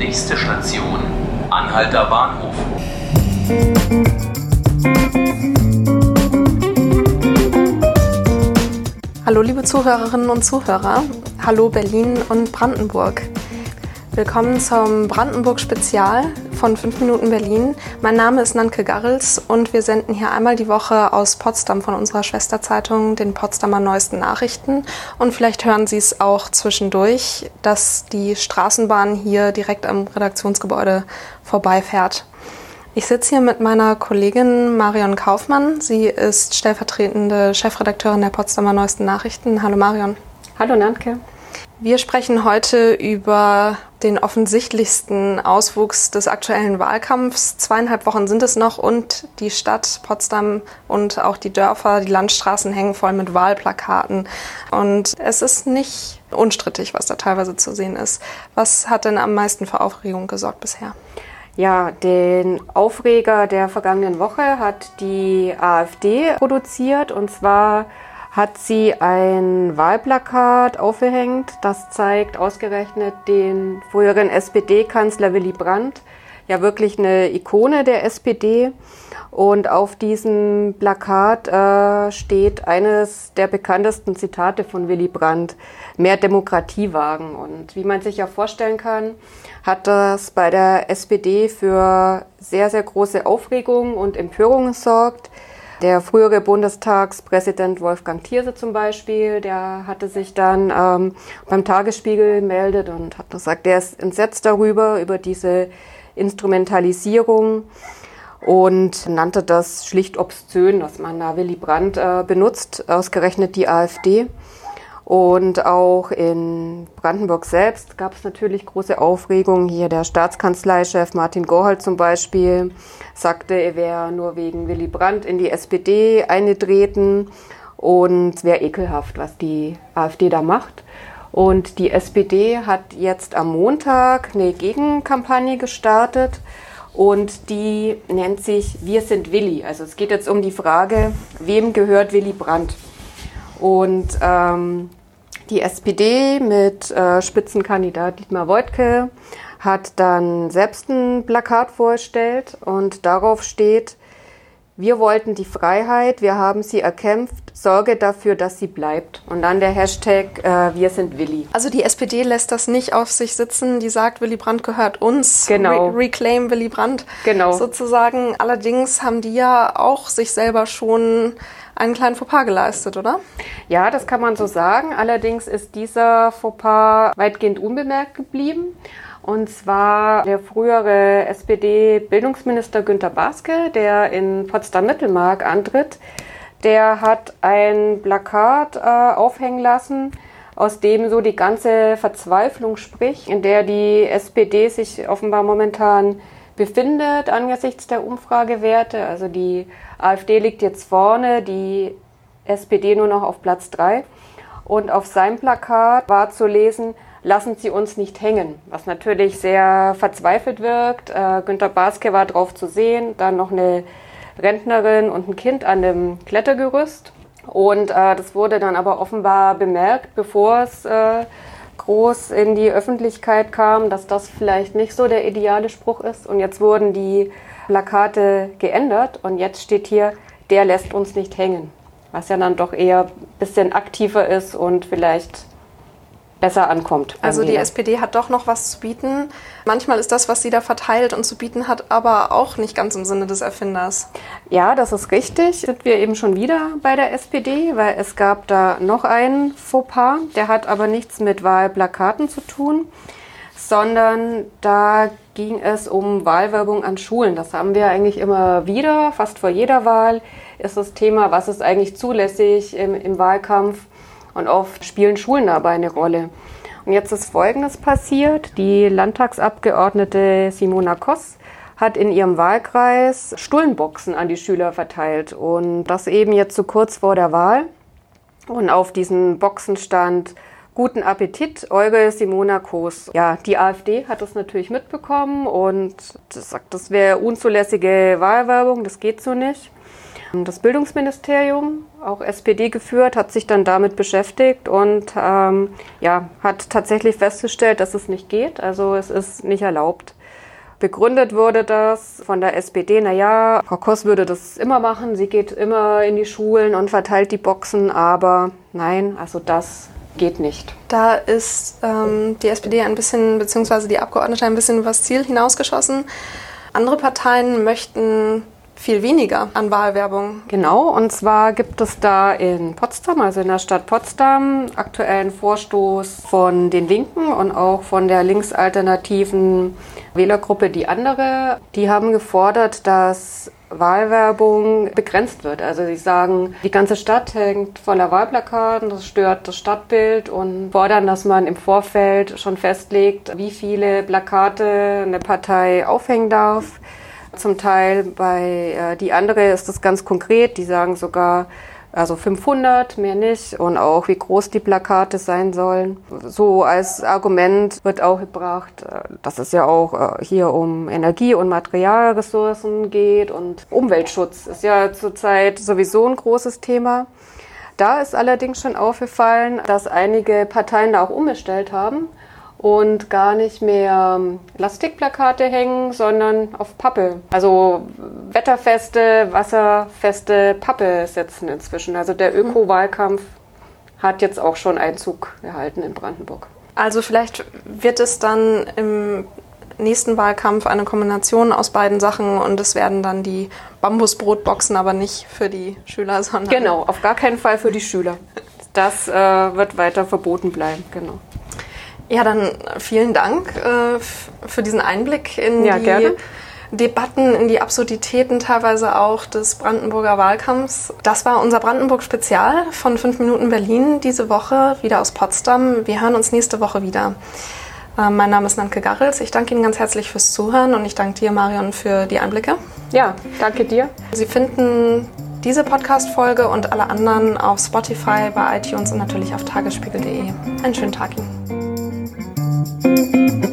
Nächste Station, Anhalter Bahnhof. Hallo liebe Zuhörerinnen und Zuhörer, hallo Berlin und Brandenburg. Willkommen zum Brandenburg-Spezial von 5 Minuten Berlin. Mein Name ist Nanke Garrels und wir senden hier einmal die Woche aus Potsdam von unserer Schwesterzeitung, den Potsdamer Neuesten Nachrichten. Und vielleicht hören Sie es auch zwischendurch, dass die Straßenbahn hier direkt am Redaktionsgebäude vorbeifährt. Ich sitze hier mit meiner Kollegin Marion Kaufmann. Sie ist stellvertretende Chefredakteurin der Potsdamer Neuesten Nachrichten. Hallo Marion. Hallo Nanke. Wir sprechen heute über den offensichtlichsten Auswuchs des aktuellen Wahlkampfs. Zweieinhalb Wochen sind es noch und die Stadt Potsdam und auch die Dörfer, die Landstraßen hängen voll mit Wahlplakaten. Und es ist nicht unstrittig, was da teilweise zu sehen ist. Was hat denn am meisten für Aufregung gesorgt bisher? Ja, den Aufreger der vergangenen Woche hat die AfD produziert und zwar hat sie ein Wahlplakat aufgehängt. Das zeigt ausgerechnet den früheren SPD-Kanzler Willy Brandt, ja wirklich eine Ikone der SPD. Und auf diesem Plakat äh, steht eines der bekanntesten Zitate von Willy Brandt, mehr Demokratie wagen. Und wie man sich ja vorstellen kann, hat das bei der SPD für sehr, sehr große Aufregung und Empörung gesorgt. Der frühere Bundestagspräsident Wolfgang Thierse zum Beispiel, der hatte sich dann ähm, beim Tagesspiegel gemeldet und hat gesagt, er ist entsetzt darüber, über diese Instrumentalisierung und nannte das schlicht obszön, dass man da Willy Brandt äh, benutzt, ausgerechnet die AfD. Und auch in Brandenburg selbst gab es natürlich große Aufregung. Hier der Staatskanzleichef Martin Gorhold zum Beispiel sagte, er wäre nur wegen Willy Brandt in die SPD eingetreten und es wäre ekelhaft, was die AfD da macht. Und die SPD hat jetzt am Montag eine Gegenkampagne gestartet und die nennt sich Wir sind Willi. Also es geht jetzt um die Frage, wem gehört Willy Brandt? Und ähm, die SPD mit äh, Spitzenkandidat Dietmar Woidke hat dann selbst ein Plakat vorgestellt und darauf steht, wir wollten die Freiheit, wir haben sie erkämpft, sorge dafür, dass sie bleibt. Und dann der Hashtag äh, Wir sind Willi. Also die SPD lässt das nicht auf sich sitzen, die sagt, Willy Brandt gehört uns. Genau. Re Reclaim Willy Brandt. Genau. Sozusagen. Allerdings haben die ja auch sich selber schon einen kleinen Fauxpas geleistet, oder? Ja, das kann man so sagen. Allerdings ist dieser Fauxpas weitgehend unbemerkt geblieben. Und zwar der frühere SPD-Bildungsminister Günter Baske, der in Potsdam-Mittelmark antritt, der hat ein Plakat äh, aufhängen lassen, aus dem so die ganze Verzweiflung spricht, in der die SPD sich offenbar momentan befindet angesichts der Umfragewerte. Also die AfD liegt jetzt vorne, die SPD nur noch auf Platz drei. Und auf seinem Plakat war zu lesen, lassen Sie uns nicht hängen, was natürlich sehr verzweifelt wirkt. Äh, Günter Baske war drauf zu sehen, dann noch eine Rentnerin und ein Kind an dem Klettergerüst. Und äh, das wurde dann aber offenbar bemerkt, bevor es äh, groß in die Öffentlichkeit kam, dass das vielleicht nicht so der ideale Spruch ist. Und jetzt wurden die Plakate geändert und jetzt steht hier, der lässt uns nicht hängen. Was ja dann doch eher ein bisschen aktiver ist und vielleicht besser ankommt. Also die SPD hat doch noch was zu bieten. Manchmal ist das, was sie da verteilt und zu bieten hat, aber auch nicht ganz im Sinne des Erfinders. Ja, das ist richtig. Sind wir eben schon wieder bei der SPD, weil es gab da noch einen Fauxpas, der hat aber nichts mit Wahlplakaten zu tun, sondern da ging es um Wahlwerbung an Schulen. Das haben wir eigentlich immer wieder, fast vor jeder Wahl ist das Thema, was ist eigentlich zulässig im, im Wahlkampf und oft spielen Schulen dabei eine Rolle. Und jetzt ist Folgendes passiert. Die Landtagsabgeordnete Simona Koss hat in ihrem Wahlkreis Stullenboxen an die Schüler verteilt. Und das eben jetzt so kurz vor der Wahl. Und auf diesen Boxen stand Guten Appetit, Euge Simona Koss. Ja, die AfD hat das natürlich mitbekommen und sagt, das wäre unzulässige Wahlwerbung, das geht so nicht. Das Bildungsministerium, auch SPD geführt, hat sich dann damit beschäftigt und ähm, ja, hat tatsächlich festgestellt, dass es nicht geht. Also es ist nicht erlaubt. Begründet wurde das von der SPD, naja, Frau Koss würde das immer machen, sie geht immer in die Schulen und verteilt die Boxen, aber nein, also das geht nicht. Da ist ähm, die SPD ein bisschen, beziehungsweise die Abgeordnete ein bisschen übers Ziel hinausgeschossen. Andere Parteien möchten viel weniger an Wahlwerbung. Genau, und zwar gibt es da in Potsdam, also in der Stadt Potsdam, aktuellen Vorstoß von den Linken und auch von der linksalternativen Wählergruppe Die Andere. Die haben gefordert, dass Wahlwerbung begrenzt wird. Also sie sagen, die ganze Stadt hängt voller Wahlplakaten, das stört das Stadtbild und fordern, dass man im Vorfeld schon festlegt, wie viele Plakate eine Partei aufhängen darf zum Teil. Bei äh, die andere ist das ganz konkret. Die sagen sogar, also 500, mehr nicht. Und auch, wie groß die Plakate sein sollen. So als Argument wird auch gebracht, äh, dass es ja auch äh, hier um Energie- und Materialressourcen geht. Und Umweltschutz ist ja zurzeit sowieso ein großes Thema. Da ist allerdings schon aufgefallen, dass einige Parteien da auch umgestellt haben und gar nicht mehr Plastikplakate hängen, sondern auf Pappe. Also wetterfeste, wasserfeste Pappe setzen inzwischen. Also der mhm. Öko-Wahlkampf hat jetzt auch schon Einzug gehalten in Brandenburg. Also vielleicht wird es dann im nächsten Wahlkampf eine Kombination aus beiden Sachen und es werden dann die Bambusbrotboxen, aber nicht für die Schüler, sondern. Genau, auf gar keinen Fall für die Schüler. Das äh, wird weiter verboten bleiben, genau. Ja, dann vielen Dank äh, für diesen Einblick in ja, die gerne. Debatten, in die Absurditäten teilweise auch des Brandenburger Wahlkampfs. Das war unser Brandenburg-Spezial von 5 Minuten Berlin diese Woche, wieder aus Potsdam. Wir hören uns nächste Woche wieder. Äh, mein Name ist Nanke Garrels. Ich danke Ihnen ganz herzlich fürs Zuhören und ich danke dir, Marion, für die Einblicke. Ja, danke dir. Sie finden diese Podcast-Folge und alle anderen auf Spotify, bei iTunes und natürlich auf tagesspiegel.de. Einen schönen Tag Ihnen. Música